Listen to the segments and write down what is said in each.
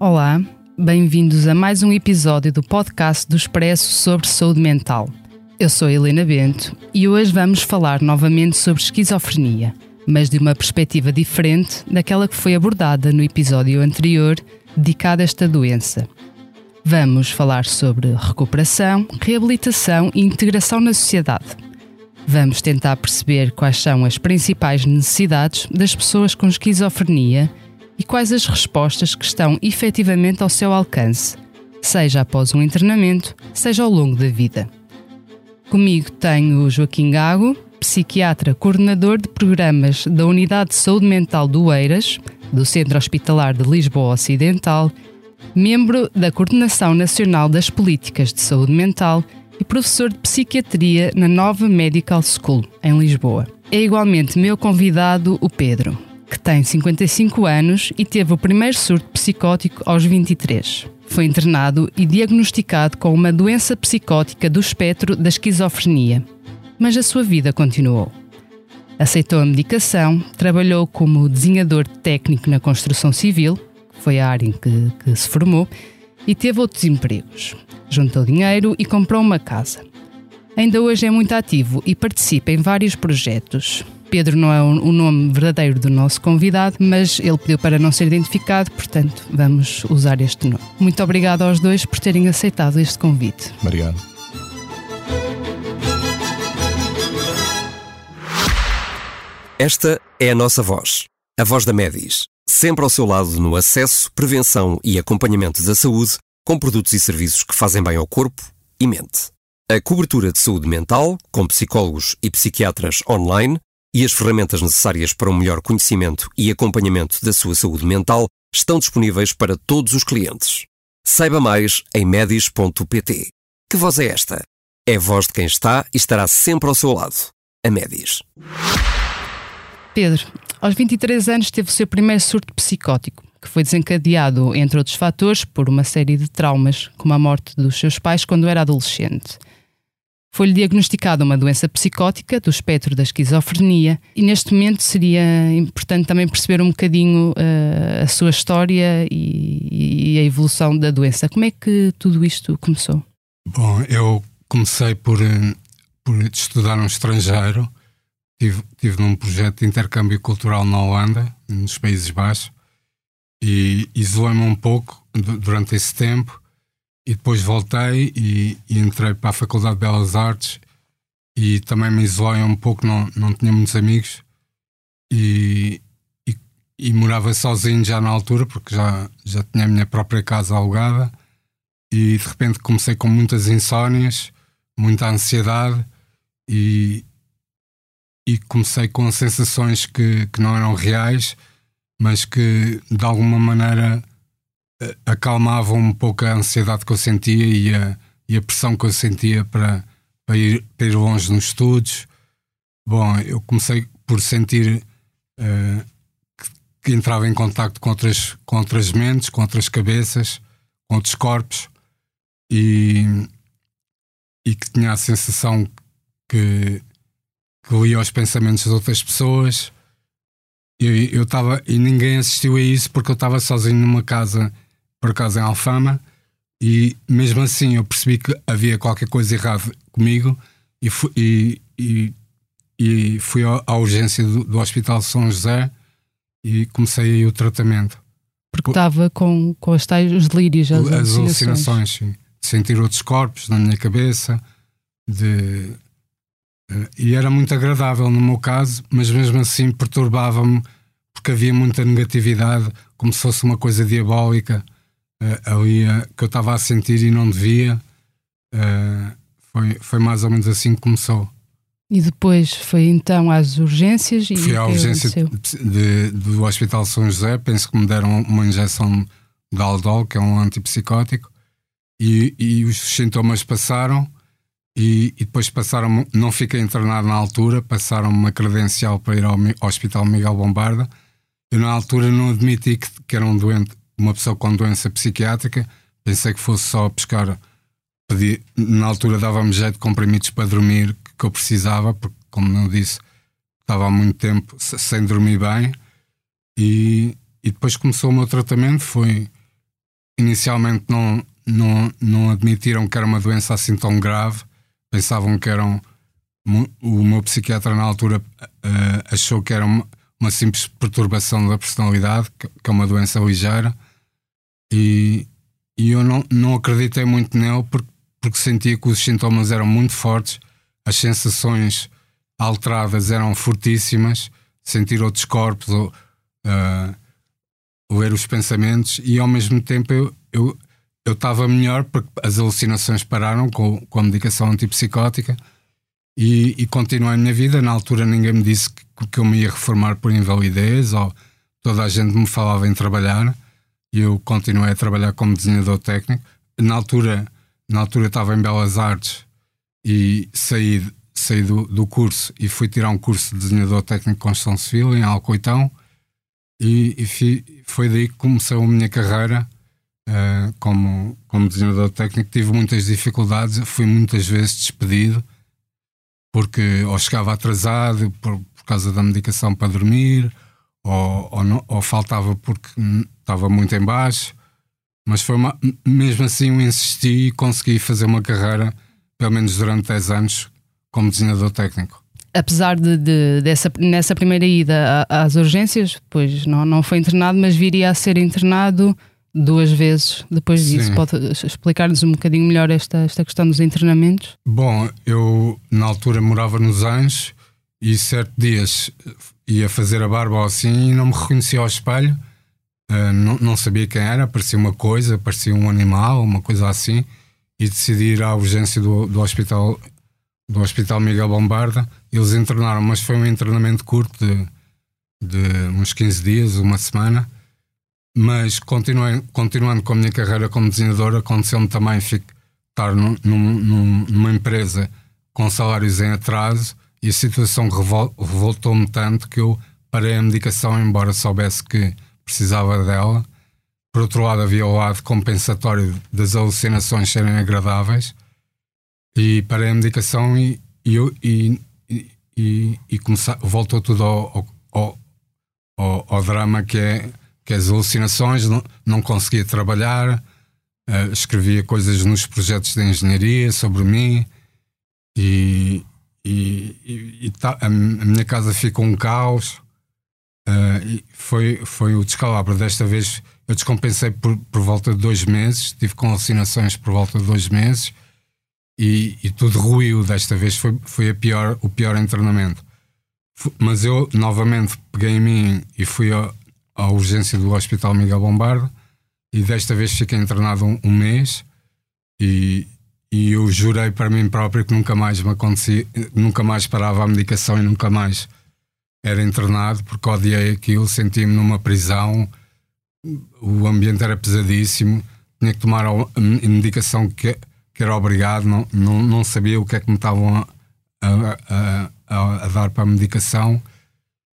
Olá, bem-vindos a mais um episódio do podcast do Expresso sobre saúde mental. Eu sou Helena Bento e hoje vamos falar novamente sobre esquizofrenia, mas de uma perspectiva diferente daquela que foi abordada no episódio anterior dedicado a esta doença. Vamos falar sobre recuperação, reabilitação e integração na sociedade. Vamos tentar perceber quais são as principais necessidades das pessoas com esquizofrenia e quais as respostas que estão efetivamente ao seu alcance, seja após um internamento, seja ao longo da vida. Comigo tenho o Joaquim Gago, psiquiatra coordenador de programas da Unidade de Saúde Mental do Eiras, do Centro Hospitalar de Lisboa Ocidental, membro da Coordenação Nacional das Políticas de Saúde Mental e professor de Psiquiatria na Nova Medical School, em Lisboa. É igualmente meu convidado o Pedro, que tem 55 anos e teve o primeiro surto psicótico aos 23. Foi internado e diagnosticado com uma doença psicótica do espectro da esquizofrenia. Mas a sua vida continuou. Aceitou a medicação, trabalhou como desenhador técnico na construção civil, que foi a área em que, que se formou, e teve outros empregos. Juntou dinheiro e comprou uma casa. Ainda hoje é muito ativo e participa em vários projetos. Pedro não é o nome verdadeiro do nosso convidado, mas ele pediu para não ser identificado, portanto, vamos usar este nome. Muito obrigado aos dois por terem aceitado este convite. Obrigado. Esta é a nossa voz, a voz da Medis, sempre ao seu lado no acesso, prevenção e acompanhamento da saúde, com produtos e serviços que fazem bem ao corpo e mente. A cobertura de saúde mental, com psicólogos e psiquiatras online, e as ferramentas necessárias para um melhor conhecimento e acompanhamento da sua saúde mental estão disponíveis para todos os clientes. Saiba mais em medis.pt. Que voz é esta? É a voz de quem está e estará sempre ao seu lado. A Medis. Pedro, aos 23 anos teve o seu primeiro surto psicótico, que foi desencadeado, entre outros fatores, por uma série de traumas, como a morte dos seus pais quando era adolescente. Foi-lhe diagnosticada uma doença psicótica do espectro da esquizofrenia e neste momento seria importante também perceber um bocadinho eh, a sua história e, e a evolução da doença. Como é que tudo isto começou? Bom, eu comecei por, eh, por estudar no estrangeiro. Tive, tive num projeto de intercâmbio cultural na Holanda, nos Países Baixos, e isolei-me um pouco du- durante esse tempo. E depois voltei e, e entrei para a Faculdade de Belas Artes e também me isolei um pouco, não, não tinha muitos amigos e, e, e morava sozinho já na altura, porque já, já tinha a minha própria casa alugada e de repente comecei com muitas insónias, muita ansiedade e, e comecei com sensações que, que não eram reais, mas que de alguma maneira acalmavam um pouco a ansiedade que eu sentia e a, e a pressão que eu sentia para, para, ir, para ir longe nos estudos. Bom, eu comecei por sentir eh, que, que entrava em contacto com outras, com outras mentes, com outras cabeças, com outros corpos e, e que tinha a sensação que, que lia os pensamentos das outras pessoas. Eu estava e ninguém assistiu a isso porque eu estava sozinho numa casa, por acaso em Alfama, e mesmo assim eu percebi que havia qualquer coisa errada comigo e fui, e, e, e fui à urgência do, do Hospital São José e comecei aí o tratamento. Porque estava com, com as tais, os delírios, as, As alucinações. sim. De sentir outros corpos na minha cabeça, de. eh, E era muito agradável no meu caso, mas mesmo assim perturbava-me porque havia muita negatividade, como se fosse uma coisa diabólica eh, ali eh, que eu estava a sentir e não devia. Eh, foi, foi mais ou menos assim que começou. E depois foi então às urgências e Fui à urgência aconteceu? de- do Hospital São José, penso que me deram uma injeção de Aldol, que é um antipsicótico, e, e os sintomas passaram, e, e depois passaram, não fiquei internado na altura, passaram uma credencial para ir ao Hospital Miguel Bombarda. Eu na altura não admiti que, que era um doente, uma pessoa com doença psiquiátrica, pensei que fosse só buscar pedi, na altura dava-me jeito de comprimidos para dormir que, eu precisava, porque, como não disse, estava há muito tempo se- sem dormir bem. E, e depois começou o meu tratamento. Foi inicialmente não, não, não admitiram que era uma doença assim tão grave, pensavam que eram. O meu psiquiatra, na altura, eh, achou que era uma, uma simples perturbação da personalidade, que é uma doença ligeira. E, e eu não, não acreditei muito nele porque, porque sentia que os sintomas eram muito fortes, as sensações alteradas eram fortíssimas, sentir outros corpos ou ah, ler os pensamentos, e ao mesmo tempo eu eu eu estava melhor porque as alucinações pararam com, com a medicação antipsicótica e, e continuei a minha vida. Na altura ninguém me disse que, que eu me ia reformar por invalidez ou toda a gente me falava em trabalhar e eu continuei a trabalhar como desenhador técnico. Na altura, na altura estava em Belas Artes e saí, saí do, do curso e fui tirar um curso de desenhador técnico de construção civil em Alcoitão e, e fi- foi daí que começou a minha carreira eh, como, como desenhador técnico. Tive muitas dificuldades, fui muitas vezes despedido porque ou chegava atrasado por, por causa da medicação para dormir ou, ou, não- ou faltava porque estava muito em baixo. Mas foi uma, mesmo assim eu insisti e consegui fazer uma carreira, pelo menos durante 10 anos, como desenhador técnico. Apesar de, de- dessa, nessa primeira ida às urgências, pois não, não foi internado, mas viria a ser internado duas vezes depois disso. Sim. Pode explicar-nos um bocadinho melhor esta, esta questão dos internamentos? Bom, eu na altura morava nos Anjos e certo dias ia fazer a barba assim e não me reconhecia ao espelho, Ah, não, não sabia quem era, parecia uma coisa, parecia um animal, uma coisa assim, e decidi ir à urgência do, do hospital do Hospital Miguel Bombarda. Eles internaram, mas foi um internamento curto de, de uns 15 dias, uma semana. Mas continuando com a minha carreira como desenhador, aconteceu-me também fi- estar num- num- numa empresa com salários em atraso e a situação revol- revoltou-me tanto que eu parei a medicação, embora soubesse que precisava dela. Por outro lado, havia o lado compensatório das alucinações serem agradáveis e parei a medicação e, e, e, e, e, e voltou tudo ao, ao, ao, ao drama que é, que é as alucinações, não, não conseguia trabalhar, eh, escrevia coisas nos projetos de engenharia sobre mim e, e, e- e tá- a, minha casa ficou um caos. e foi, foi o descalabro. Desta vez eu descompensei por, por volta de dois meses, tive alucinações por volta de dois meses e, e tudo ruiu. Desta vez foi, foi a pior, o pior internamento. Mas eu novamente peguei em mim e fui à urgência do Hospital Miguel Bombardo e desta vez fiquei internado um, um mês e, e eu jurei para mim próprio que nunca mais me acontecia, nunca mais parava a medicação e nunca mais era internado porque odiei aquilo, sentia-me numa prisão, o ambiente era pesadíssimo, tinha que tomar a medicação que, que era obrigado, não, não, não sabia o que é que me estavam a- a- a- a dar para a medicação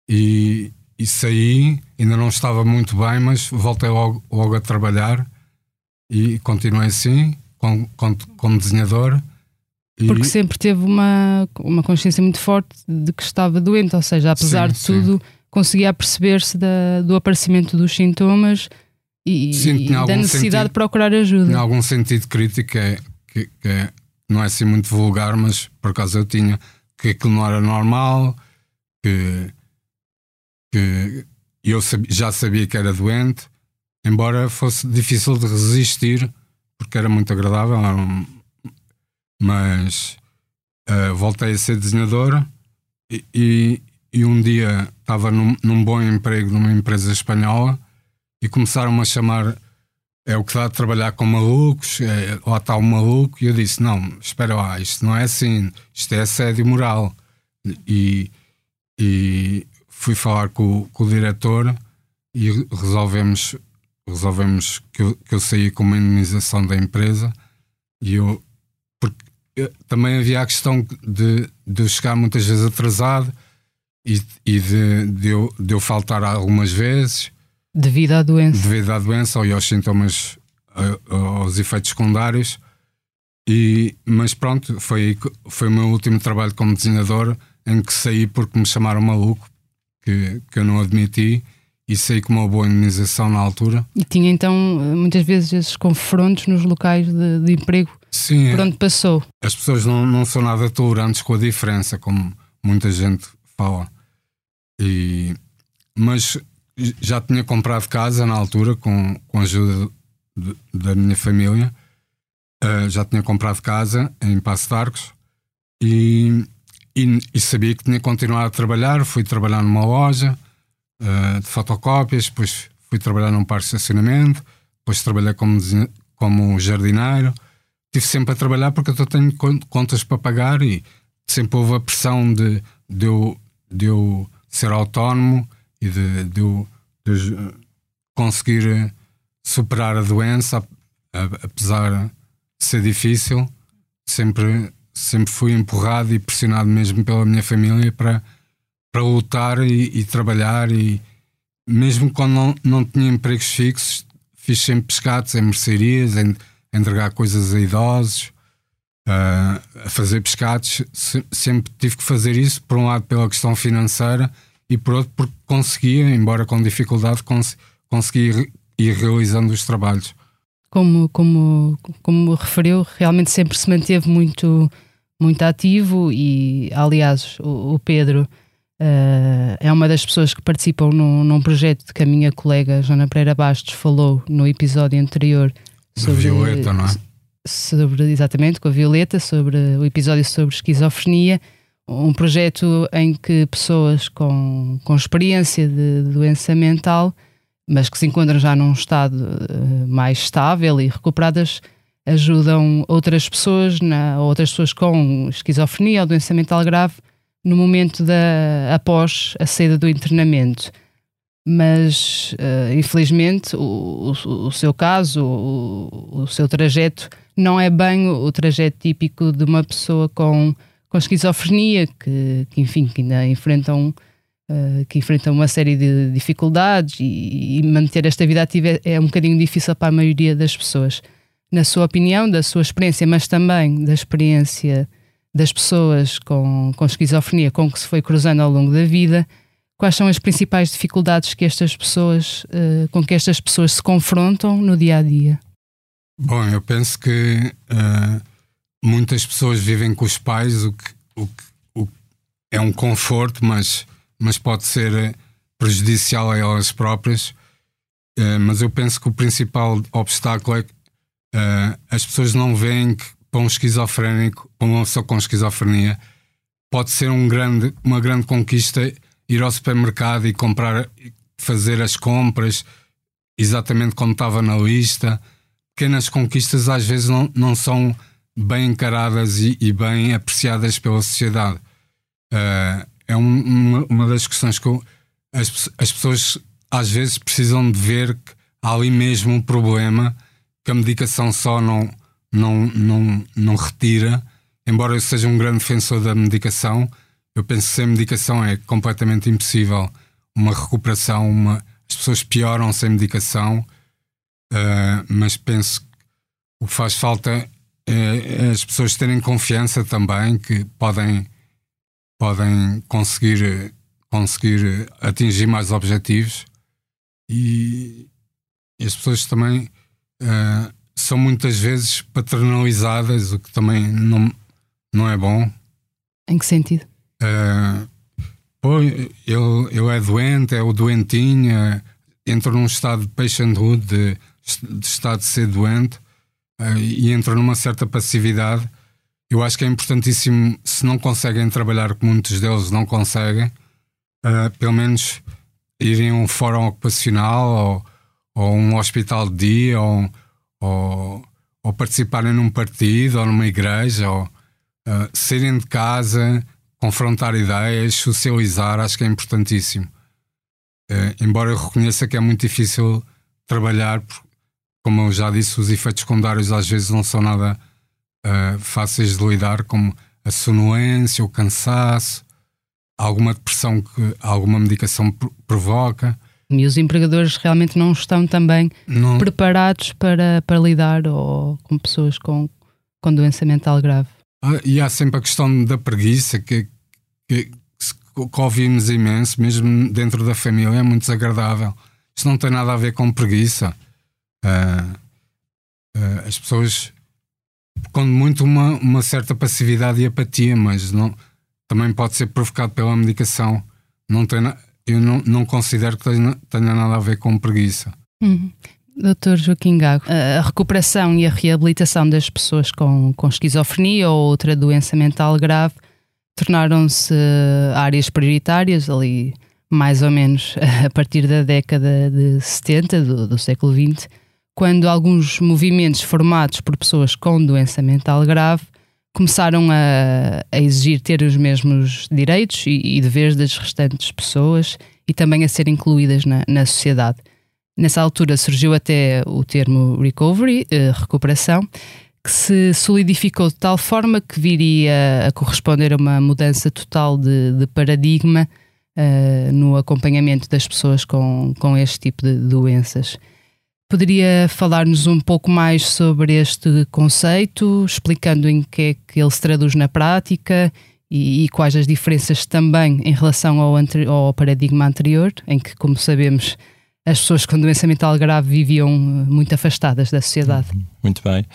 e, e saí, ainda não estava muito bem, mas voltei logo, logo a trabalhar e continuei assim, com, com, como desenhador. E- Porque sempre teve uma, uma consciência muito forte de que estava doente, ou seja, apesar Sim, de tudo, conseguia perceber-se do aparecimento dos sintomas e, Sim, e da necessidade sentido. de procurar ajuda. Em algum sentido crítico, que, é, que, que é- não é assim muito vulgar, mas por acaso eu tinha que aquilo não era normal, que, que eu já sabia que era doente, embora fosse difícil de resistir, porque era muito agradável, era um- mas eh, voltei a ser desenhadora e, e, e um dia estava num, num bom emprego numa empresa espanhola e começaram-me a chamar é o que dá de trabalhar com malucos, é, lá está um maluco, e eu disse: Não, espera lá, isto não é assim, isto é assédio moral. e, e fui falar com, com, o diretor e resolvemos, resolvemos que, eu, que eu saí com uma indemnização da empresa e eu, porque eu, também havia a questão de, de eu chegar muitas vezes atrasado e, e de, de, eu, de eu faltar algumas vezes. Devido à doença. Devido à doença ou aos sintomas, aos efeitos secundários. E, mas pronto, foi, foi o meu último trabalho como desenhador em que saí porque me chamaram maluco, que, que eu não admiti, e saí com uma boa indenização na altura. E tinha então muitas vezes esses confrontos nos locais de, de emprego Sim, por onde passou. As pessoas não, não são nada tolerantes com a diferença, como muita gente fala. E, mas já tinha comprado casa na altura com, com a ajuda de, da minha família. Uh, já tinha comprado casa em Passo de Arcos e, e, e, sabia que tinha que continuar a trabalhar. Fui trabalhar numa loja uh, de fotocópias, depois fui trabalhar num parque de estacionamento, depois trabalhei como, como jardineiro. Estive sempre a trabalhar porque eu tenho contas para pagar e sempre houve a pressão de, de, eu, de eu ser autónomo e de, de, de conseguir superar a doença, apesar de ser difícil, sempre, sempre fui empurrado e pressionado mesmo pela minha família para, para lutar e, e trabalhar e mesmo quando não, não tinha empregos fixos, fiz sempre pescados em mercearias, em, entregar coisas a idosos, uh, a fazer pescados, se, sempre tive que fazer isso, por um lado pela questão financeira e por outro porque conseguia, embora com dificuldade, cons ir realizando os trabalhos. Como, como, como referiu, realmente sempre se manteve muito, muito ativo e, aliás, o, o Pedro uh, é uma das pessoas que participam num, num projeto que a minha colega Joana Pereira Bastos falou no episódio anterior sobre... Violeta, não é? sobre, exatamente, com a Violeta, sobre o episódio sobre esquizofrenia, um projeto em que pessoas com, com experiência de doença mental, mas que se encontram já num estado uh, mais estável e recuperadas, ajudam outras pessoas, na, outras pessoas com esquizofrenia ou doença mental grave, no momento da após a saída do internamento mas uh, infelizmente o, o, o, seu caso, o, o, seu trajeto, não é bem o, trajeto típico de uma pessoa com, com esquizofrenia, que, que enfim, que ainda enfrentam, uh, que enfrentam uma série de dificuldades e, e, manter esta vida ativa é, é um bocadinho difícil para a maioria das pessoas. Na sua opinião, da sua experiência, mas também da experiência das pessoas com, com esquizofrenia com que se foi cruzando ao longo da vida, quais são as principais dificuldades que estas pessoas, uh, com que estas pessoas se confrontam no dia a dia? Bom, eu penso que uh, muitas pessoas vivem com os pais, o que, o que, o é um conforto, mas, mas pode ser prejudicial a elas próprias. Uh, mas eu penso que o principal obstáculo é que as pessoas não veem que para um esquizofrénico, para uma pessoa com esquizofrenia, pode ser um grande, uma grande conquista ir ao supermercado e comprar, fazer as compras exatamente como estava na lista. Pequenas conquistas às vezes não, não são bem encaradas e, e bem apreciadas pela sociedade. Uh, é um, uma, uma, das questões que eu, as, as pessoas às vezes precisam de ver que há ali mesmo um problema que a medicação só não, não, não, não retira. Embora eu seja um grande defensor da medicação, eu penso que sem medicação é completamente impossível uma recuperação, uma, as pessoas pioram sem medicação, uh, mas penso que o que faz falta é, é, as pessoas terem confiança também que podem, podem conseguir, conseguir atingir mais objetivos e, as pessoas também uh, são muitas vezes paternalizadas, o que também não, não é bom. Em que sentido? Uh, pô, ele, ele é doente, é o doentinho, uh, entra num estado de patienthood, de, de estado de ser doente, uh, e entra numa certa passividade. Eu acho que é importantíssimo, se não conseguem trabalhar, como muitos deles não conseguem, uh, pelo menos irem a um fórum ocupacional ou, ou um hospital de dia ou, ou, ou participarem num partido ou numa igreja ou uh, saírem de casa confrontar ideias, socializar, acho que é importantíssimo. Uh, embora eu reconheça que é muito difícil trabalhar, porque, como eu já disse, os efeitos secundários às vezes não são nada uh, fáceis de lidar, como a sonolência, o cansaço, alguma depressão que alguma medicação provoca. E os empregadores realmente não estão também não. preparados para, para lidar ou, com pessoas com, com doença mental grave. Ah, e há sempre a questão da preguiça, que, que, que ouvimos imenso, mesmo dentro da família, é muito desagradável. Isto não tem nada a ver com preguiça. Uh, uh, as pessoas com muito uma, uma certa passividade e apatia, mas não, também pode ser provocado pela medicação. Não tem, eu não, não considero que tenha, tenha nada a ver com preguiça. Uhum. Doutor Joaquim Gago, a recuperação e a reabilitação das pessoas com, com esquizofrenia ou outra doença mental grave tornaram-se áreas prioritárias ali mais ou menos a partir da década de 70 do, do século XX, quando alguns movimentos formados por pessoas com doença mental grave começaram a, a exigir ter os mesmos direitos e, e, deveres das restantes pessoas e também a ser incluídas na, na sociedade. Nessa altura surgiu até o termo recovery, eh, recuperação, que se solidificou de tal forma que viria a corresponder a uma mudança total de, de paradigma uh, no acompanhamento das pessoas com, com este tipo de doenças. Poderia falar-nos um pouco mais sobre este conceito, explicando em que é que ele se traduz na prática e, e quais as diferenças também em relação ao, ao, paradigma anterior, em que, como sabemos, as pessoas com doença mental grave viviam muito afastadas da sociedade. Uhum. Muito bem.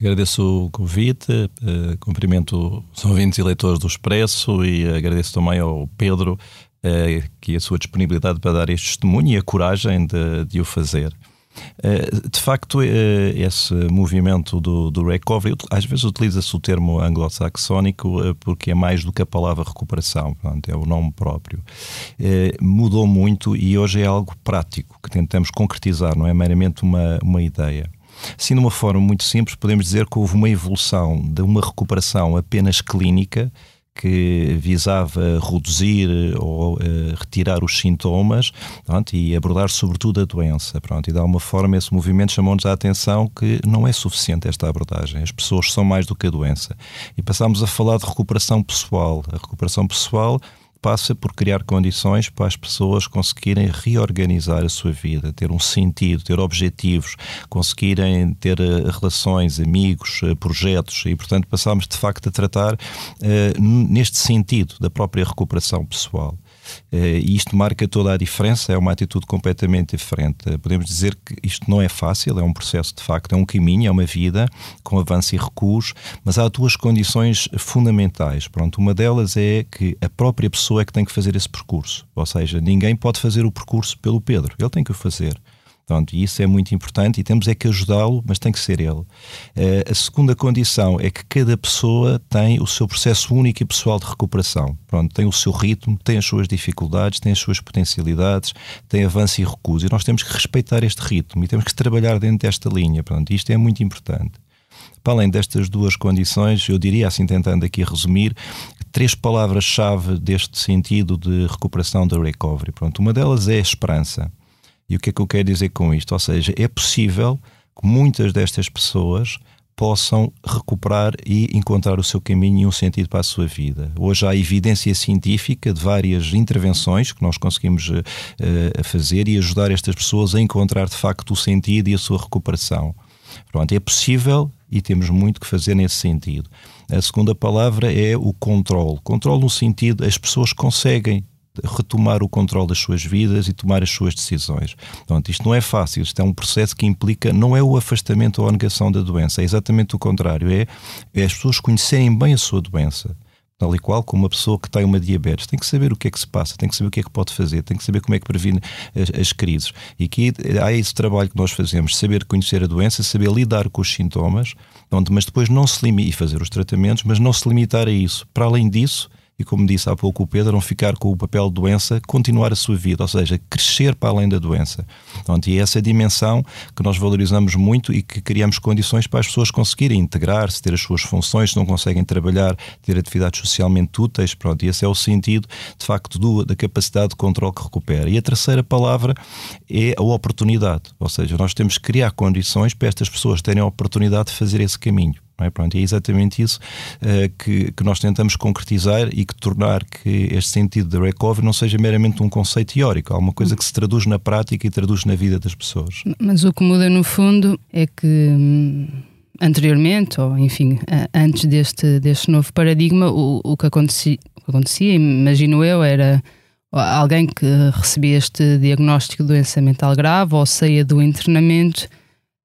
Agradeço o convite, uh, cumprimento os ouvintes e leitores do Expresso e agradeço também ao Pedro uh, que a sua disponibilidade para dar este testemunho e a coragem de, de o fazer. Eh, de facto, eh, esse movimento do, do recovery, às vezes utiliza-se o termo anglo-saxónico eh, porque é mais do que a palavra recuperação, portanto, é o nome próprio. Mudou muito e hoje é algo prático que tentamos concretizar, não é meramente uma, uma ideia. Assim, de uma forma muito simples, podemos dizer que houve uma evolução de uma recuperação apenas clínica que visava reduzir ou uh, retirar os sintomas pronto, e abordar sobretudo a doença. Pronto, e de alguma forma esse movimento chamou-nos a atenção que não é suficiente esta abordagem. As pessoas são mais do que a doença. E passámos a falar de recuperação pessoal. A recuperação pessoal passa por criar condições para as pessoas conseguirem reorganizar a sua vida, ter um sentido, ter objetivos, conseguirem ter uh, relações, amigos, uh, projetos e, portanto, passámos de facto a tratar uh, neste sentido da própria recuperação pessoal. Eh, e isto marca toda a diferença, é uma atitude completamente diferente. Podemos dizer que isto não é fácil, é um processo de facto, é um caminho, é uma vida com avanço e recuos, mas há duas condições fundamentais. Pronto, uma delas é que a própria pessoa é que tem que fazer esse percurso, ou seja, ninguém pode fazer o percurso pelo Pedro, ele tem que o fazer. Pronto, e isso é muito importante e temos é que ajudá-lo, mas tem que ser ele. Uh, a segunda condição é que cada pessoa tem o seu processo único e pessoal de recuperação. Pronto, tem o seu ritmo, tem as suas dificuldades, tem as suas potencialidades, tem avanço e recuso. E nós temos que respeitar este ritmo e temos que trabalhar dentro desta linha. Pronto, isto é muito importante. Para além destas duas condições, eu diria, assim tentando aqui resumir, três palavras-chave deste sentido de recuperação da recovery. Pronto, uma delas é a esperança. E o que é que eu quero dizer com isto? Ou seja, é possível que muitas destas pessoas possam recuperar e encontrar o seu caminho e um sentido para a sua vida. Hoje há evidência científica de várias intervenções que nós conseguimos uh, fazer e ajudar estas pessoas a encontrar de facto o sentido e a sua recuperação. Pronto, é possível e temos muito que fazer nesse sentido. A segunda palavra é o controle. Controle no sentido, as pessoas conseguem retomar o controle das suas vidas e tomar as suas decisões. Portanto, isto não é fácil, isto é um processo que implica, não é o afastamento ou a negação da doença, é exatamente o contrário, é, é as pessoas conhecerem bem a sua doença, tal e qual como uma pessoa que tem uma diabetes. Tem que saber o que é que se passa, tem que saber o que é que pode fazer, tem que saber como é que previne as, as crises. E aqui há esse trabalho que nós fazemos, saber conhecer a doença, saber lidar com os sintomas, onde, mas depois não se limite, e fazer os tratamentos, mas não se limitar a isso. Para além disso, e, como disse há pouco o Pedro, não ficar com o papel de doença, continuar a sua vida, ou seja, crescer para além da doença. Pronto, e é essa dimensão que nós valorizamos muito e que criamos condições para as pessoas conseguirem integrar-se, ter as suas funções, se não conseguem trabalhar, ter atividades socialmente úteis. Pronto, e esse é o sentido, de facto, do, da capacidade de controle que recupera. E a terceira palavra é a oportunidade, ou seja, nós temos que criar condições para estas pessoas terem a oportunidade de fazer esse caminho. É? Pronto, é exatamente isso uh, que, que nós tentamos concretizar e que tornar que este sentido de recovery não seja meramente um conceito teórico, há uma coisa que se traduz na prática e traduz na vida das pessoas. Mas o que muda no fundo é que hum, anteriormente, ou enfim, antes deste, deste novo paradigma, o, o que acontecia, acontecia, imagino eu, era alguém que recebia este diagnóstico de doença mental grave ou saía do internamento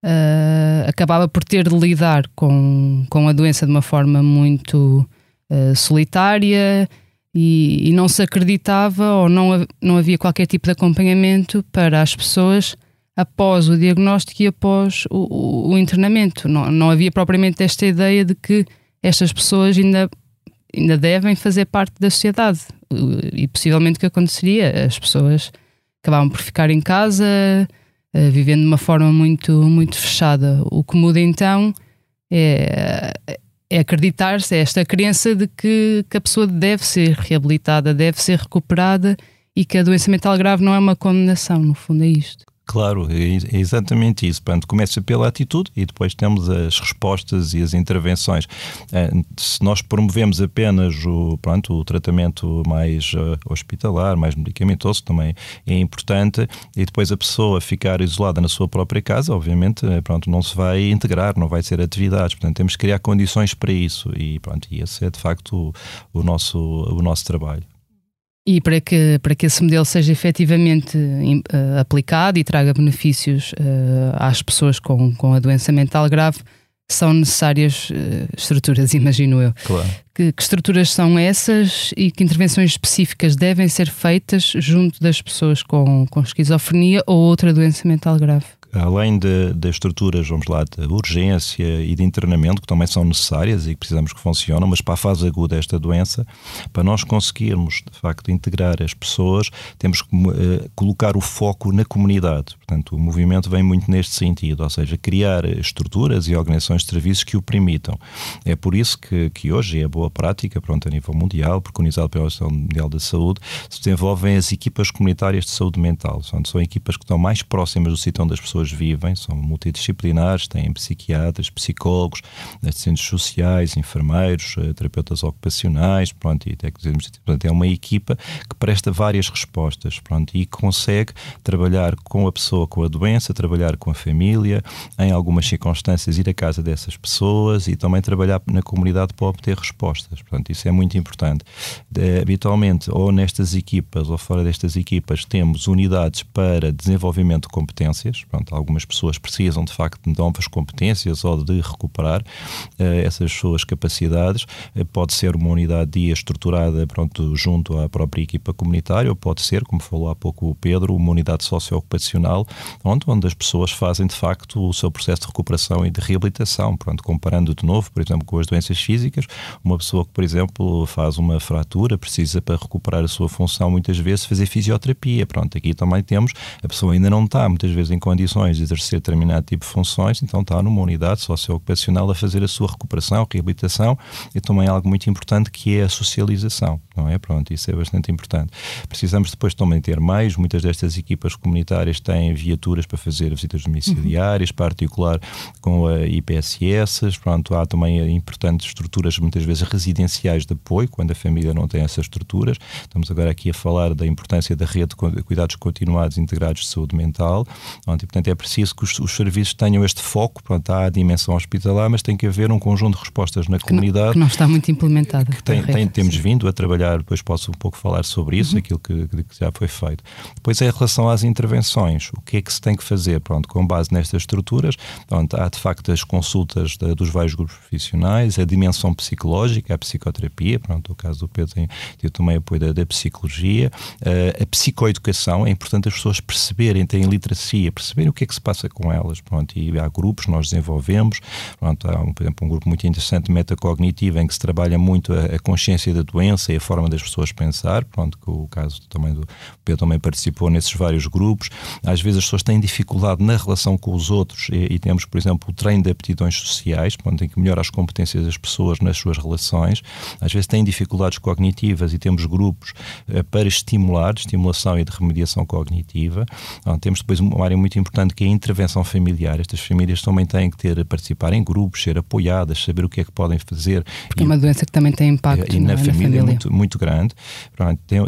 uh, acabava por ter de lidar com, com a doença de uma forma muito uh, solitária e, e, não se acreditava ou não, não havia qualquer tipo de acompanhamento para as pessoas após o diagnóstico e após o, o, o internamento. Não, não havia propriamente esta ideia de que estas pessoas ainda, ainda devem fazer parte da sociedade. E possivelmente o que aconteceria? As pessoas acabavam por ficar em casa, uh, vivendo de uma forma muito, muito fechada. O que muda então é, é acreditar-se, é esta crença de que, que a pessoa deve ser reabilitada, deve ser recuperada e que a doença mental grave não é uma condenação, no fundo é isto. Claro, é, é exatamente isso. Portanto, começa pela atitude e depois temos as respostas e as intervenções. Eh, se nós promovemos apenas o, pronto, o tratamento mais eh, hospitalar, mais medicamentoso, também é importante, e depois a pessoa ficar isolada na sua própria casa, obviamente, eh, pronto, não se vai integrar, não vai ser atividades. Portanto, temos que criar condições para isso e, pronto, e esse é de facto o, o nosso, o nosso trabalho. E para que, para que esse modelo seja efetivamente uh, aplicado e traga benefícios uh, às pessoas com, com a doença mental grave, são necessárias uh, estruturas, imagino eu. Claro. Que, que, estruturas são essas e que intervenções específicas devem ser feitas junto das pessoas com, com esquizofrenia ou outra doença mental grave? Além das estruturas, vamos lá, de urgência e de internamento, que também são necessárias e que precisamos que funcionem, mas para a fase aguda desta doença, para nós conseguirmos, de facto, integrar as pessoas, temos que uh, colocar o foco na comunidade. Portanto, o movimento vem muito neste sentido, ou seja, criar estruturas e organizações de serviços que o permitam. É por isso que, que hoje é boa prática, pronto, a nível mundial, preconizado pela Organização Mundial da Saúde, se desenvolvem as equipas comunitárias de saúde mental. São, são equipas que estão mais próximas do sítio onde as pessoas vivem, são multidisciplinares, têm psiquiatras, psicólogos, assistentes sociais, enfermeiros, eh, terapeutas ocupacionais, pronto, e técnicos Portanto, é uma equipa que presta várias respostas, pronto, e consegue trabalhar com a pessoa com a doença, trabalhar com a família, em algumas circunstâncias ir à casa dessas pessoas e também trabalhar na comunidade para obter respostas. Portanto, isso é muito importante. De, habitualmente, ou nestas equipas ou fora destas equipas, temos unidades para desenvolvimento de competências, pronto, algumas pessoas precisam de facto de novas competências ou de recuperar uh, essas suas capacidades. Uh, pode ser uma unidade dia estruturada pronto, junto à própria equipa comunitária, ou pode ser, como falou há pouco o Pedro, uma unidade socioocupacional, onde, onde as pessoas fazem de facto o seu processo de recuperação e de reabilitação. Pronto, comparando de novo, por exemplo, com as doenças físicas, uma pessoa que, por exemplo, faz uma fratura, precisa para recuperar a sua função, muitas vezes fazer fisioterapia. Pronto, aqui também temos, a pessoa ainda não está muitas vezes em condições de exercer determinado tipo de funções, então está numa unidade socioocupacional a fazer a sua recuperação, reabilitação e também algo muito importante que é a socialização, não é? Pronto, isso é bastante importante. Precisamos depois também ter mais, muitas destas equipas comunitárias têm viaturas para fazer visitas domiciliárias, uhum. particular com a IPSS, pronto, há também importantes estruturas muitas vezes residenciais de apoio, quando a família não tem essas estruturas. Estamos agora aqui a falar da importância da rede de cuidados continuados integrados de saúde mental, onde, portanto, é preciso que os, os, serviços tenham este foco. Pronto, há a dimensão hospitalar, mas tem que haver um conjunto de respostas na que comunidade. Não, que não está muito implementada. Que tem, tem, temos vindo a trabalhar, depois posso um pouco falar sobre isso, uhum. aquilo que, que, já foi feito. Depois, em relação às intervenções, o que é que se tem que fazer? Pronto, com base nestas estruturas, pronto, há de facto as consultas de, dos vários grupos profissionais, a dimensão psicológica, a psicoterapia, pronto, o caso do Pedro tem, também apoio da, da psicologia, uh, a psicoeducação, é importante as pessoas perceberem, terem literacia, perceberem o que é que se passa com elas. Pronto, e há grupos nós desenvolvemos, pronto, há, um, por exemplo, um grupo muito interessante, metacognitiva, em que se trabalha muito a, a, consciência da doença e a forma das pessoas pensar, pronto, que o caso também do Pedro também participou nesses vários grupos. Às vezes as pessoas têm dificuldade na relação com os outros e, e temos, por exemplo, o treino de aptidões sociais, pronto, em que melhora as competências das pessoas nas suas relações. Às vezes têm dificuldades cognitivas e temos grupos eh, para estimular, de estimulação e de remediação cognitiva. Então, temos depois uma área muito importante que é a intervenção familiar. Estas famílias também têm que ter participar em grupos, ser apoiadas, saber o que é que podem fazer. Porque e, é uma doença que também tem impacto e na, na, família, na família. É muito, muito grande. Pronto, tem,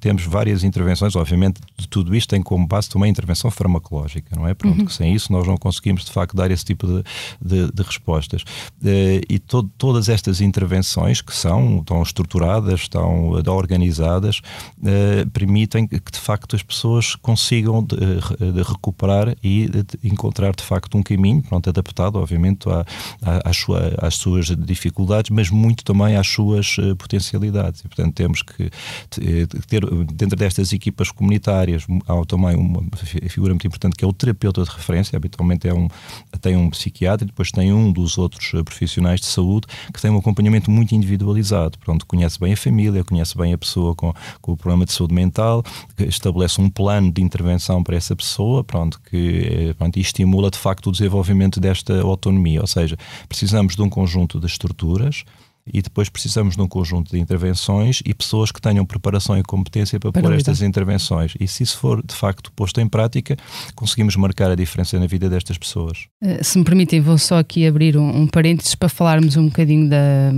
temos várias intervenções, obviamente, de tudo isto tem como base também a intervenção farmacológica, não é? Pronto, uhum. que sem isso nós não conseguimos de facto dar esse tipo de, de, de respostas. Eh, e to, todas estas intervenções que são, estão estruturadas, estão organizadas, eh, permitem que de facto as pessoas consigam de, de recuperar e encontrar de facto um caminho, pronto, adaptado, obviamente, à, à, às, sua, às, suas dificuldades, mas muito também às suas uh, potencialidades. E, portanto, temos que eh, ter, dentro destas equipas comunitárias, há também uma figura muito importante que é o terapeuta de referência, habitualmente é um, tem um psiquiatra e depois tem um dos outros eh, profissionais de saúde que tem um acompanhamento muito individualizado, pronto, conhece bem a família, conhece bem a pessoa com, com o problema de saúde mental, estabelece um plano de intervenção para essa pessoa, pronto, que pronto, e estimula de facto o desenvolvimento desta autonomia, ou seja, precisamos de um conjunto de estruturas e depois precisamos de um conjunto de intervenções e pessoas que tenham preparação e competência para, para pôr estas intervenções. E se isso for de facto posto em prática, conseguimos marcar a diferença na vida destas pessoas. Eh, se me permitem, vou só aqui abrir um, um parênteses para falarmos um bocadinho da,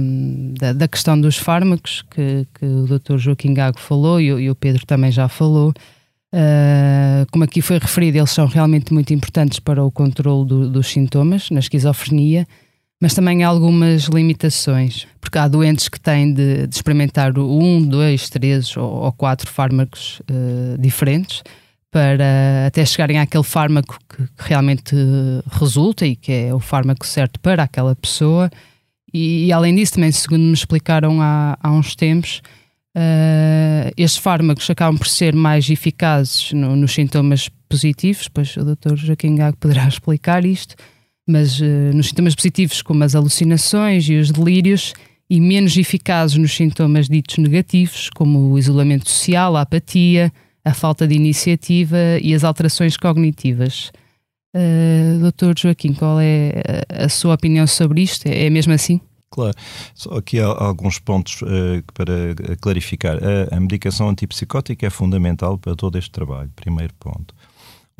da, da questão dos fármacos, que, que, o Dr. Joaquim Gago falou e, e o Pedro também já falou. Uh, como aqui foi referido, eles são realmente muito importantes para o controle do, dos sintomas na esquizofrenia, mas também há algumas limitações, porque há doentes que têm de, de experimentar um, dois, três ou, ou quatro fármacos uh, diferentes para até chegarem àquele fármaco que, que realmente resulta e que é o fármaco certo para aquela pessoa. E, e além disso, também, segundo me explicaram há, há uns tempos, Uh, estes fármacos acabam por ser mais eficazes no, nos sintomas positivos, pois o Dr. Joaquim Gago poderá explicar isto, mas uh, nos sintomas positivos, como as alucinações e os delírios, e menos eficazes nos sintomas ditos negativos, como o isolamento social, a apatia, a falta de iniciativa e as alterações cognitivas. Uh, Dr. Joaquim, qual é a, a sua opinião sobre isto? É mesmo assim? Claro, só aqui há alguns pontos uh, para clarificar. A, a medicação antipsicótica é fundamental para todo este trabalho, primeiro ponto.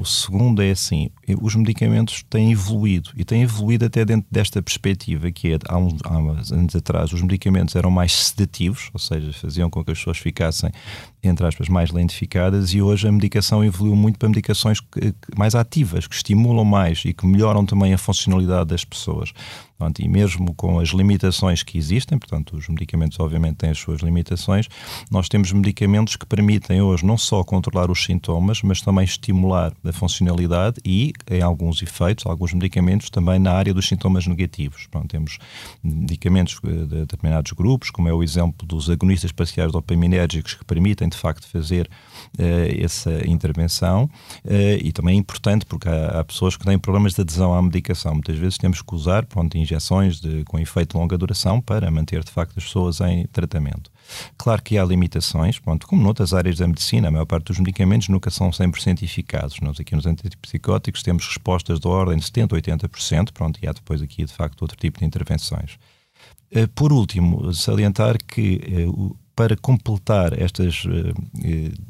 O segundo é assim: os medicamentos têm evoluído e têm evoluído até dentro desta perspectiva, que é há uns, há uns anos atrás os medicamentos eram mais sedativos, ou seja, faziam com que as pessoas ficassem, entre aspas, mais lentificadas, e hoje a medicação evoluiu muito para medicações mais ativas, que estimulam mais e que melhoram também a funcionalidade das pessoas. E mesmo com as limitações que existem, portanto, os medicamentos obviamente têm as suas limitações, nós temos medicamentos que permitem hoje não só controlar os sintomas, mas também estimular a funcionalidade e, em alguns efeitos, alguns medicamentos também na área dos sintomas negativos. Temos medicamentos de determinados grupos, como é o exemplo dos agonistas parciais dopaminérgicos, que permitem, de facto, fazer essa intervenção uh, e também é importante porque há, há, pessoas que têm problemas de adesão à medicação. Muitas vezes temos que usar pronto, injeções de, com efeito de longa duração para manter de facto as pessoas em tratamento. Claro que há limitações, pronto, como noutras áreas da medicina, a maior parte dos medicamentos nunca são 100% eficazes. Nós aqui nos antipsicóticos temos respostas da ordem de 70%, 80%, pronto, e há depois aqui de facto outro tipo de intervenções. Eh, por último, salientar que para completar estas uh,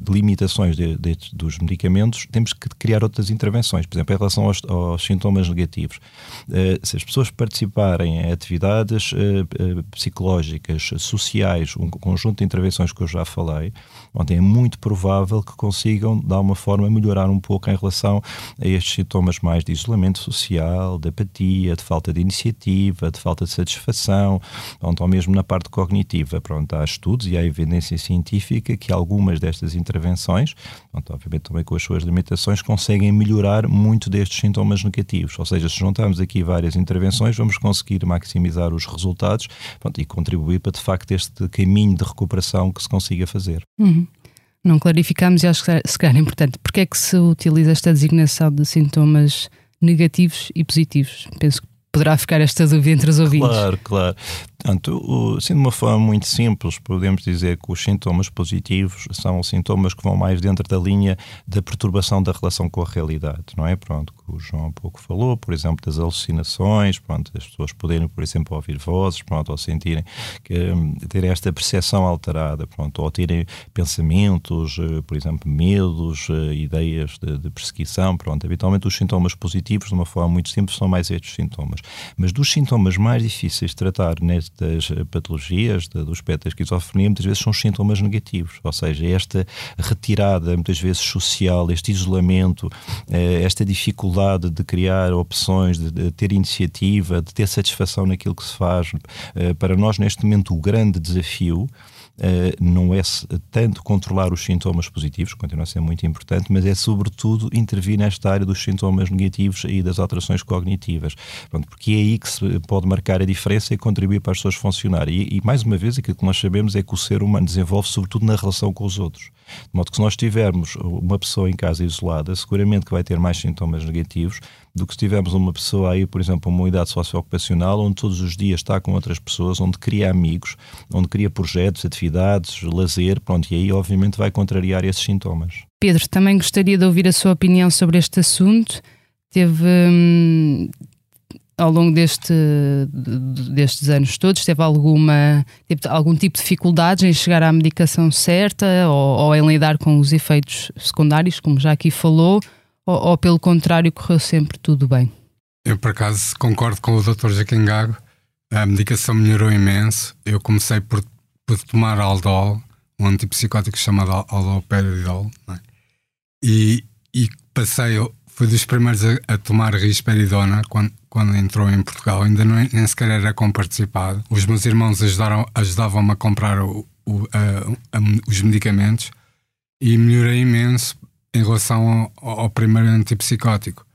limitações de, de, dos medicamentos, temos que criar outras intervenções. Por exemplo, em relação aos, aos sintomas negativos. Uh, se as pessoas participarem em atividades uh, psicológicas, sociais, um conjunto de intervenções que eu já falei, ontem é muito provável que consigam, de alguma forma, melhorar um pouco em relação a estes sintomas mais de isolamento social, de apatia, de falta de iniciativa, de falta de satisfação, ou mesmo na parte cognitiva. Pronto, há estudos e há evidência científica que algumas destas intervenções, pronto, obviamente também com as suas limitações, conseguem melhorar muito destes sintomas negativos. Ou seja, se juntarmos aqui várias intervenções, vamos conseguir maximizar os resultados pronto, e contribuir para, de facto, este caminho de recuperação que se consiga fazer. Uhum. não clarificamos e acho que se calhar é importante. Porquê é que se utiliza esta designação de sintomas negativos e positivos? Penso que poderá ficar esta dúvida entre os ouvintes. Claro, claro. Portanto, assim, de uma forma muito simples, podemos dizer que os sintomas positivos são sintomas que vão mais dentro da linha da perturbação da relação com a realidade, não é? Pronto, que o João há pouco falou, por exemplo, das alucinações, pronto, as pessoas poderem, por exemplo, ouvir vozes, pronto, ou sentirem que hum, terem esta percepção alterada, pronto, ou terem pensamentos, eh, por exemplo, medos, eh, ideias de, de perseguição, pronto. Habitualmente os sintomas positivos, de uma forma muito simples, são mais estes sintomas. Mas dos sintomas mais difíceis de tratar neste das patologias de, do espectro da esquizofrenia muitas vezes são sintomas negativos, ou seja, esta retirada muitas vezes social, este isolamento, eh, esta dificuldade de criar opções, de, ter iniciativa, de ter satisfação naquilo que se faz. Eh, para nós, neste momento, o grande desafio não é tanto controlar os sintomas positivos, continua a ser muito importante, mas é sobretudo intervir nesta área dos sintomas negativos e das alterações cognitivas. Pronto, porque é aí que se pode marcar a diferença e contribuir para as pessoas funcionarem. E, e, mais uma vez, aquilo que nós sabemos é que o ser humano desenvolve sobretudo na relação com os outros. De modo que se nós tivermos uma pessoa em casa isolada, seguramente que vai ter mais sintomas negativos do que se tivermos uma pessoa aí, por exemplo, uma unidade socioocupacional, onde todos os dias está com outras pessoas, onde cria amigos, onde cria projetos, atividades, lazer, pronto, e aí obviamente vai contrariar esses sintomas. Pedro, também gostaria de ouvir a sua opinião sobre este assunto. Teve, hum, ao longo deste, destes anos todos, teve alguma teve algum tipo de dificuldades em chegar à medicação certa ou, ou em lidar com os efeitos secundários, como já aqui falou, ou, ou, pelo contrário, correu sempre tudo bem? Eu, por acaso, concordo com o Dr. Joaquim Gago. A medicação melhorou imenso. Eu comecei por, por tomar Aldol, um antipsicótico chamado Aldoperidol, é? e, e passei, fui dos primeiros a, a tomar risperidona quando, quando entrou em Portugal. Ainda não, nem sequer era comparticipado. Os meus irmãos ajudaram, ajudavam-me a comprar o, o, a, a, os medicamentos e melhorei imenso em relação ao, ao primeiro antipsicótico.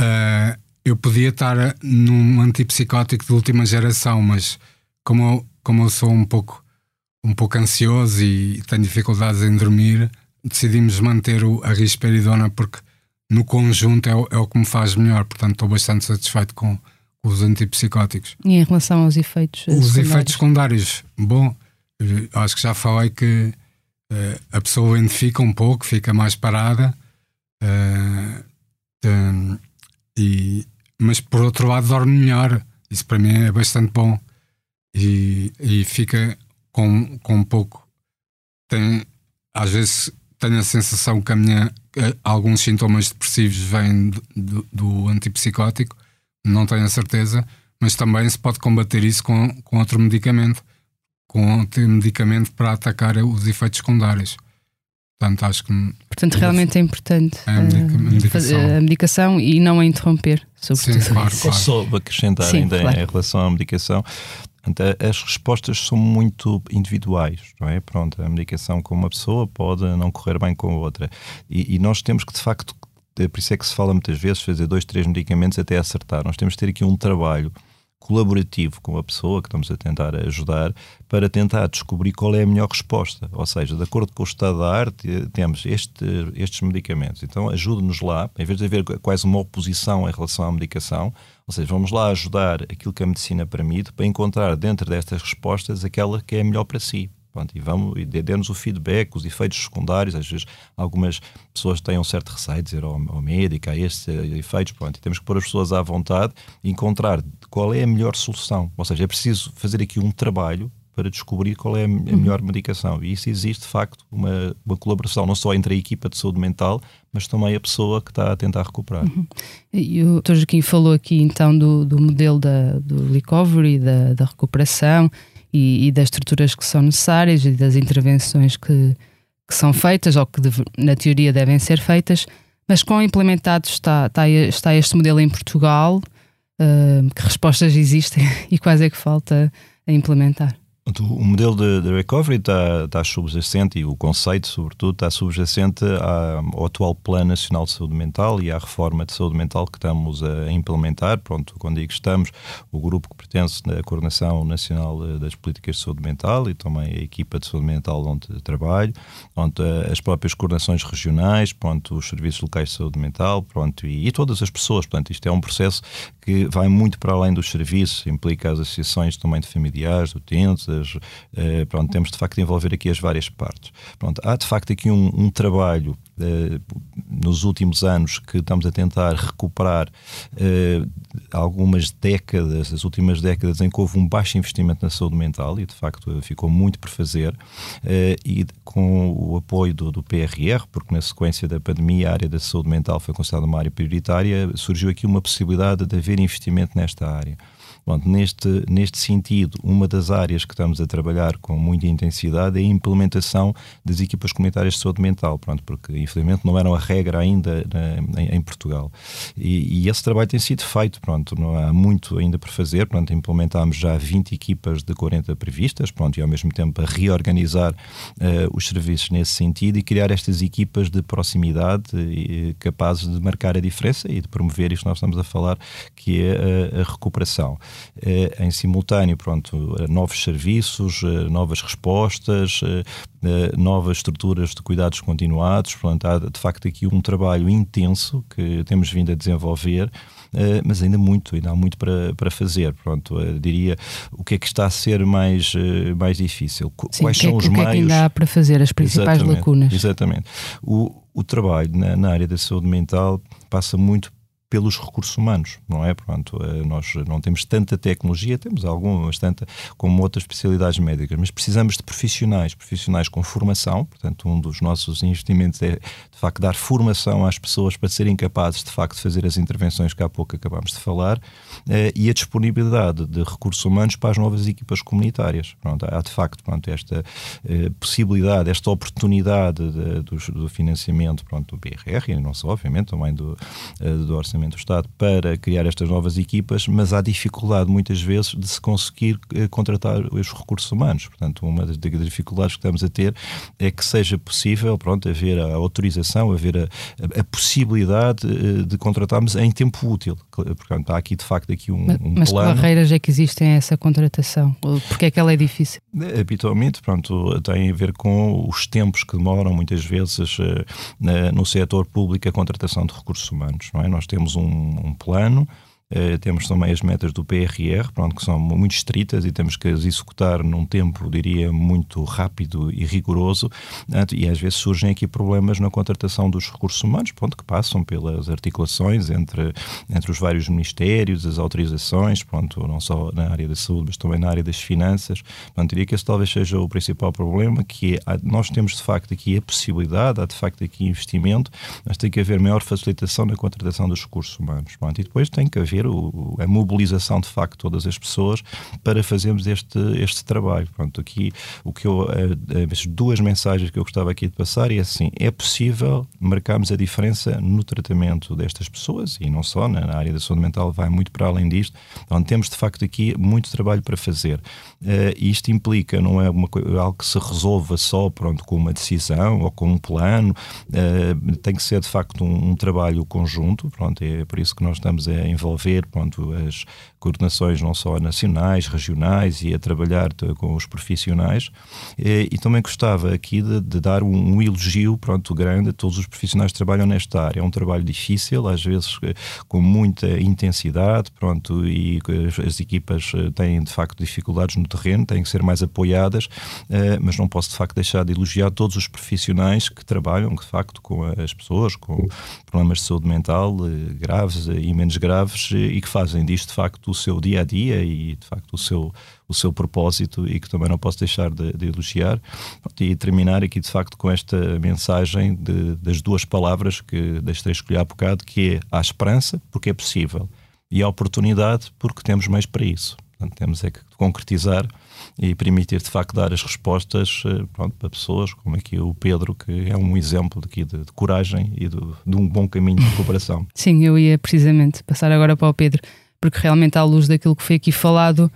Uh, eu podia estar num antipsicótico de última geração, mas como eu, como eu sou um pouco, um pouco ansioso e tenho dificuldades em dormir, decidimos manter o, a risperidona porque no conjunto é o, é o que me faz melhor. Portanto, estou bastante satisfeito com, os antipsicóticos. E em relação aos efeitos Os secundários? efeitos secundários, bom, acho que já falei que uh, a pessoa identifica um pouco, fica mais parada, uh, e, mas por outro lado dorme melhor. Isso para mim é bastante bom. E, e fica com, com um pouco. Tem, às vezes tenho a sensação que a minha, alguns sintomas depressivos vêm do, do, do, antipsicótico, não tenho a certeza, mas também se pode combater isso com, com outro medicamento com medicamento para atacar os efeitos secundários. Portanto, acho que. Portanto, realmente é importante é a, medicação. a, medicação. e não a interromper, sobretudo. Sim, claro, claro. Só acrescentar Sim, ainda claro. em relação à medicação. As respostas são muito individuais, não é? Pronto, a medicação com uma pessoa pode não correr bem com outra. E, e nós temos que, de facto, por isso é que se fala muitas vezes, fazer dois, três medicamentos até acertar. Nós temos que ter aqui um trabalho colaborativo com a pessoa que estamos a tentar ajudar para tentar descobrir qual é a melhor resposta. Ou seja, de acordo com o estado da arte, temos este, estes medicamentos. Então, ajude-nos lá, em vez de haver quase uma oposição em relação à medicação, ou seja, vamos lá ajudar aquilo que a medicina permite para encontrar dentro destas respostas aquela que é melhor para si. Pronto, e vamos e dê-nos o feedback, os efeitos secundários. Às vezes, algumas pessoas têm um certo receio de dizer ao, ao médico, há estes efeitos. Pronto, e temos que pôr as pessoas à vontade e encontrar qual é a melhor solução. Ou seja, é preciso fazer aqui um trabalho para descobrir qual é a uhum. melhor medicação. E isso existe, de facto, uma, uma colaboração, não só entre a equipa de saúde mental, mas também a pessoa que está a tentar recuperar. Uhum. E o Dr. Joaquim falou aqui então do, do modelo da, do recovery, da, da recuperação e, e, das estruturas que são necessárias e das intervenções que, que são feitas ou que deve, na teoria devem ser feitas, mas quão implementado está, está, está este modelo em Portugal? Uh, que respostas existem e quais é que falta a implementar? O modelo de, de recovery está, está, subjacente e o conceito, sobretudo, está subjacente ao atual Plano Nacional de Saúde Mental e à reforma de saúde mental que estamos a implementar. Pronto, quando digo estamos, o grupo que pertence à Coordenação Nacional das Políticas de Saúde Mental e também a equipa de saúde mental onde trabalho, pronto, as próprias coordenações regionais, pronto, os serviços locais de saúde mental pronto, e, e todas as pessoas. Portanto, isto é um processo que vai muito para além dos serviços, implica as associações também de familiares, utentes, eh, pronto, temos de facto de envolver aqui as várias partes. Pronto, há de facto aqui um, um trabalho eh, nos últimos anos que estamos a tentar recuperar eh, algumas décadas, as últimas décadas em que houve um baixo investimento na saúde mental e de facto ficou muito por fazer e com o apoio do, do PRR, porque na sequência da pandemia a área da saúde mental foi considerada uma área prioritária, surgiu aqui uma possibilidade de haver investimento nesta área. Neste, neste sentido, uma das áreas que estamos a trabalhar com muita intensidade é a implementação das equipas comunitárias de saúde mental, pronto, porque infelizmente não eram a regra ainda na, em, em, Portugal. E, e, esse trabalho tem sido feito, pronto, não há muito ainda por fazer, pronto, implementámos já 20 equipas de 40 previstas, pronto, e ao mesmo tempo a reorganizar uh, os serviços nesse sentido e criar estas equipas de proximidade e, capazes de marcar a diferença e de promover isto que nós estamos a falar, que é a, a recuperação. Eh, em simultâneo, pronto, novos serviços, eh, novas respostas, eh, novas estruturas de cuidados continuados. Portanto, há de facto aqui um trabalho intenso que temos vindo a desenvolver. Uh, mas ainda muito, ainda há muito para, para fazer. Pronto, diria o que é que está a ser mais, uh, mais difícil. Sim, Quais que, são os o que meios? É que ainda há para fazer, as principais exatamente, lacunas? Exatamente. O, o trabalho na, na área da saúde mental passa muito pelos recursos humanos, não é? Pronto, eh, nós não temos tanta tecnologia, temos alguma, bastante, como outras especialidades médicas, mas precisamos de profissionais, profissionais com formação, portanto, um dos nossos investimentos é, de facto, dar formação às pessoas para serem capazes, de facto, de fazer as intervenções que há pouco acabámos de falar, eh, e a disponibilidade de recursos humanos para as novas equipas comunitárias. Pronto, há, de facto, pronto, esta eh, possibilidade, esta oportunidade de, do, do, financiamento pronto, do BRR, e não só, obviamente, também do, do orçamento Orçamento do Estado para criar estas novas equipas, mas há dificuldade muitas vezes de se conseguir eh, contratar os recursos humanos. Portanto, uma das dificuldades que estamos a ter é que seja possível, pronto, haver a autorização, haver a, a, possibilidade eh, de contratarmos em tempo útil. Portanto, há aqui de facto aqui um, um mas plano. Mas que barreiras é que existem a essa contratação? Porque é que ela é difícil? Eh, habitualmente, pronto, tem a ver com os tempos que demoram muitas vezes no setor público a contratação de recursos humanos. Não é? Nós temos um, um plano Uh, temos também as metas do PRR, pronto, que são muito estritas e temos que as executar num tempo, diria, muito rápido e rigoroso. e às vezes surgem aqui problemas na contratação dos recursos humanos, pronto, que passam pelas articulações entre, entre os vários ministérios, as autorizações, pronto, não só na área da saúde, mas também na área das finanças. Diria que esse talvez seja o principal problema, que é, nós temos de facto aqui a possibilidade, há de facto aqui investimento, mas tem que haver maior facilitação na contratação dos recursos humanos. Pronto, e depois tem que haver o, a mobilização de facto de todas as pessoas para fazermos este, este trabalho. Pronto, aqui o que eu, as duas mensagens que eu gostava aqui de passar é assim: é possível marcarmos a diferença no tratamento destas pessoas e não só, na área da saúde mental vai muito para além disto, onde temos de facto aqui muito trabalho para fazer. Uh, isto implica, não é uma, algo que se resolva só pronto, com uma decisão ou com um plano, uh, tem que ser de facto um, um trabalho conjunto, pronto, é por isso que nós estamos a envolver desenvolver pronto, as coordenações não só nacionais, regionais e a trabalhar com os profissionais. E, e também gostava aqui de, de dar um, um, elogio pronto, grande a todos os profissionais que trabalham nesta área. É um trabalho difícil, às vezes eh, com muita intensidade, pronto, e as equipas eh, têm de facto dificuldades no terreno, têm que ser mais apoiadas, eh, mas não posso de facto deixar de elogiar todos os profissionais que trabalham de facto com as pessoas com problemas de saúde mental graves e menos graves e que fazem disto de facto o seu dia a dia e de facto o seu, o seu propósito e que também não posso deixar de, de elogiar. E terminar aqui de facto com esta mensagem de, das duas palavras que deixei escolher há bocado, que é a esperança, porque é possível, e a oportunidade, porque temos mais para isso. Portanto, temos é que concretizar e permitir de facto dar as respostas eh, pronto, para pessoas como aqui o Pedro, que é um exemplo de, de, de coragem e de, de, um bom caminho de recuperação. Sim, eu ia precisamente passar agora para o Pedro, porque realmente à luz daquilo que foi aqui falado,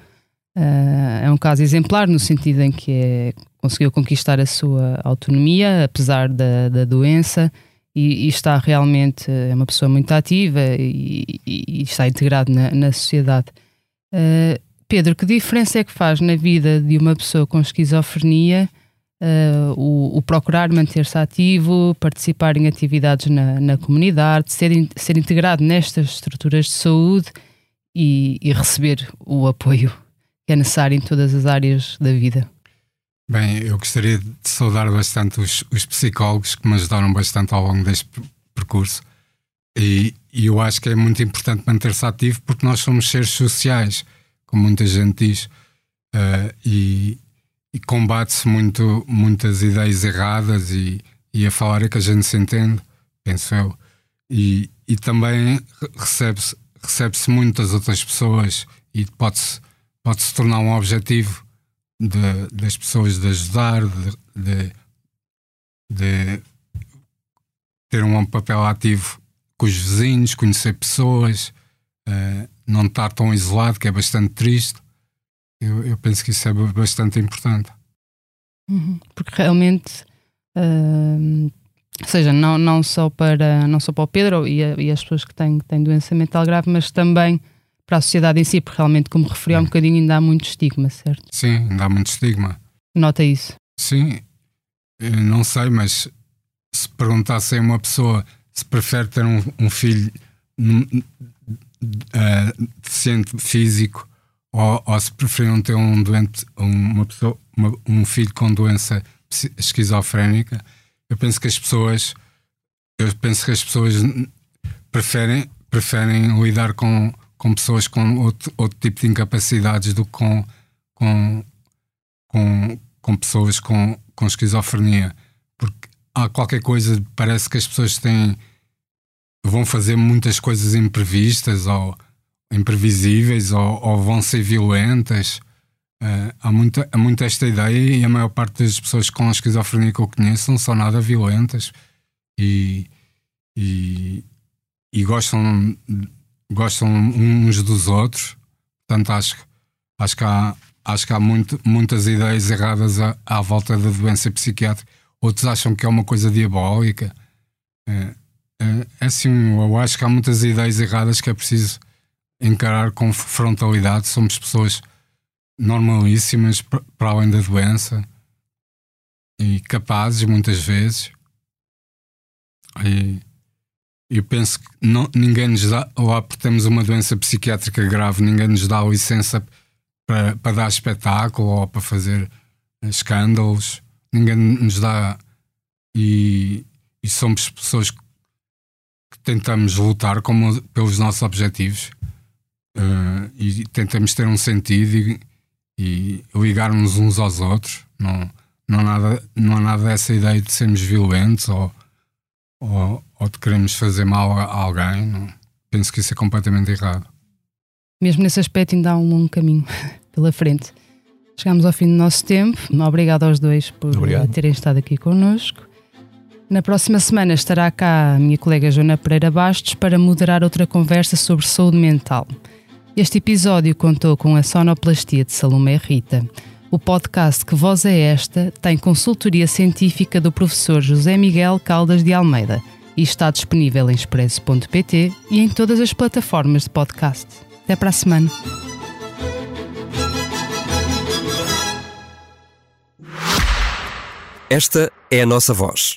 Uh, é um caso exemplar no sentido em que é, conseguiu conquistar a sua autonomia, apesar da, da doença, e, e, está realmente, é uma pessoa muito ativa e, e, e está integrado na, na sociedade. Uh, Pedro, que diferença é que faz na vida de uma pessoa com esquizofrenia uh, o, o, procurar manter-se ativo, participar em atividades na, na comunidade, ser, in, ser integrado nestas estruturas de saúde e, e receber o apoio que é necessário em todas as áreas da vida? Bem, eu gostaria de saudar bastante os, os psicólogos que me ajudaram bastante ao longo deste percurso. E, e eu acho que é muito importante manter-se ativo porque nós somos seres sociais, como muita gente diz, uh, e, e combate-se muito, muitas ideias erradas e, e a falar é que a gente se entende, penso eu. E, e também recebe-se recebe muitas outras pessoas e pode-se pode -se tornar um objetivo de, das pessoas de ajudar, de, de, de ter um papel ativo com os vizinhos, conhecer pessoas, uh, não estar tão isolado, que é bastante triste. Eu, eu penso que isso é bastante importante. Uhum, porque realmente, uh, ou seja, não, não, só para, não só para o Pedro e, a, e as pessoas que têm, que têm doença mental grave, mas também para a sociedade em si, porque realmente, como referiu há um bocadinho, ainda há muito estigma, certo? Sim, ainda há muito estigma. Nota isso? Sim, não sei, mas se perguntasse a uma pessoa se prefere ter um, um filho uh, deficiente físico ou, ou, se preferiam ter um doente, uma pessoa, uma, um filho com doença esquizofrénica, eu penso que as pessoas, eu penso que as pessoas preferem, preferem lidar com com pessoas com outro, outro tipo de incapacidades do que com, com, com, com pessoas com, com esquizofrenia. Porque há qualquer coisa, parece que as pessoas têm vão fazer muitas coisas imprevistas ou imprevisíveis ou, ou vão ser violentas. Uh, há, muita, há muita esta ideia e a maior parte das pessoas com esquizofrenia que eu conheço não são nada violentas e, e, e gostam gostam uns dos outros. Portanto, acho, acho que há, acho que há muito, muitas ideias erradas à, à, volta da doença psiquiátrica. Outros acham que é uma coisa diabólica. É, é, é assim, eu acho que há muitas ideias erradas que é preciso encarar com frontalidade. Somos pessoas normalíssimas para além da doença e capazes muitas vezes. E, eu penso que não, ninguém nos dá, lá porque temos uma doença psiquiátrica grave, ninguém nos dá licença para, para dar espetáculo ou para fazer escândalos, ninguém nos dá. E, e somos pessoas que tentamos lutar como, pelos nossos objetivos uh, e tentamos ter um sentido e, e ligar-nos uns aos outros. Não, não, há nada, não há nada dessa ideia de sermos violentos ou ou, ou de queremos fazer mal a alguém, não, penso que isso é completamente errado. Mesmo nesse aspecto, ainda há um longo caminho pela frente. Chegamos ao fim do nosso tempo. Obrigado aos dois por Obrigado. terem estado aqui connosco. Na próxima semana estará cá a minha colega Joana Pereira Bastos para moderar outra conversa sobre saúde mental. Este episódio contou com a sonoplastia de Salomé Rita. O podcast Que Voz é Esta tem consultoria científica do professor José Miguel Caldas de Almeida e está disponível em expresso.pt e em todas as plataformas de podcast. Até para a semana. Esta é a nossa voz,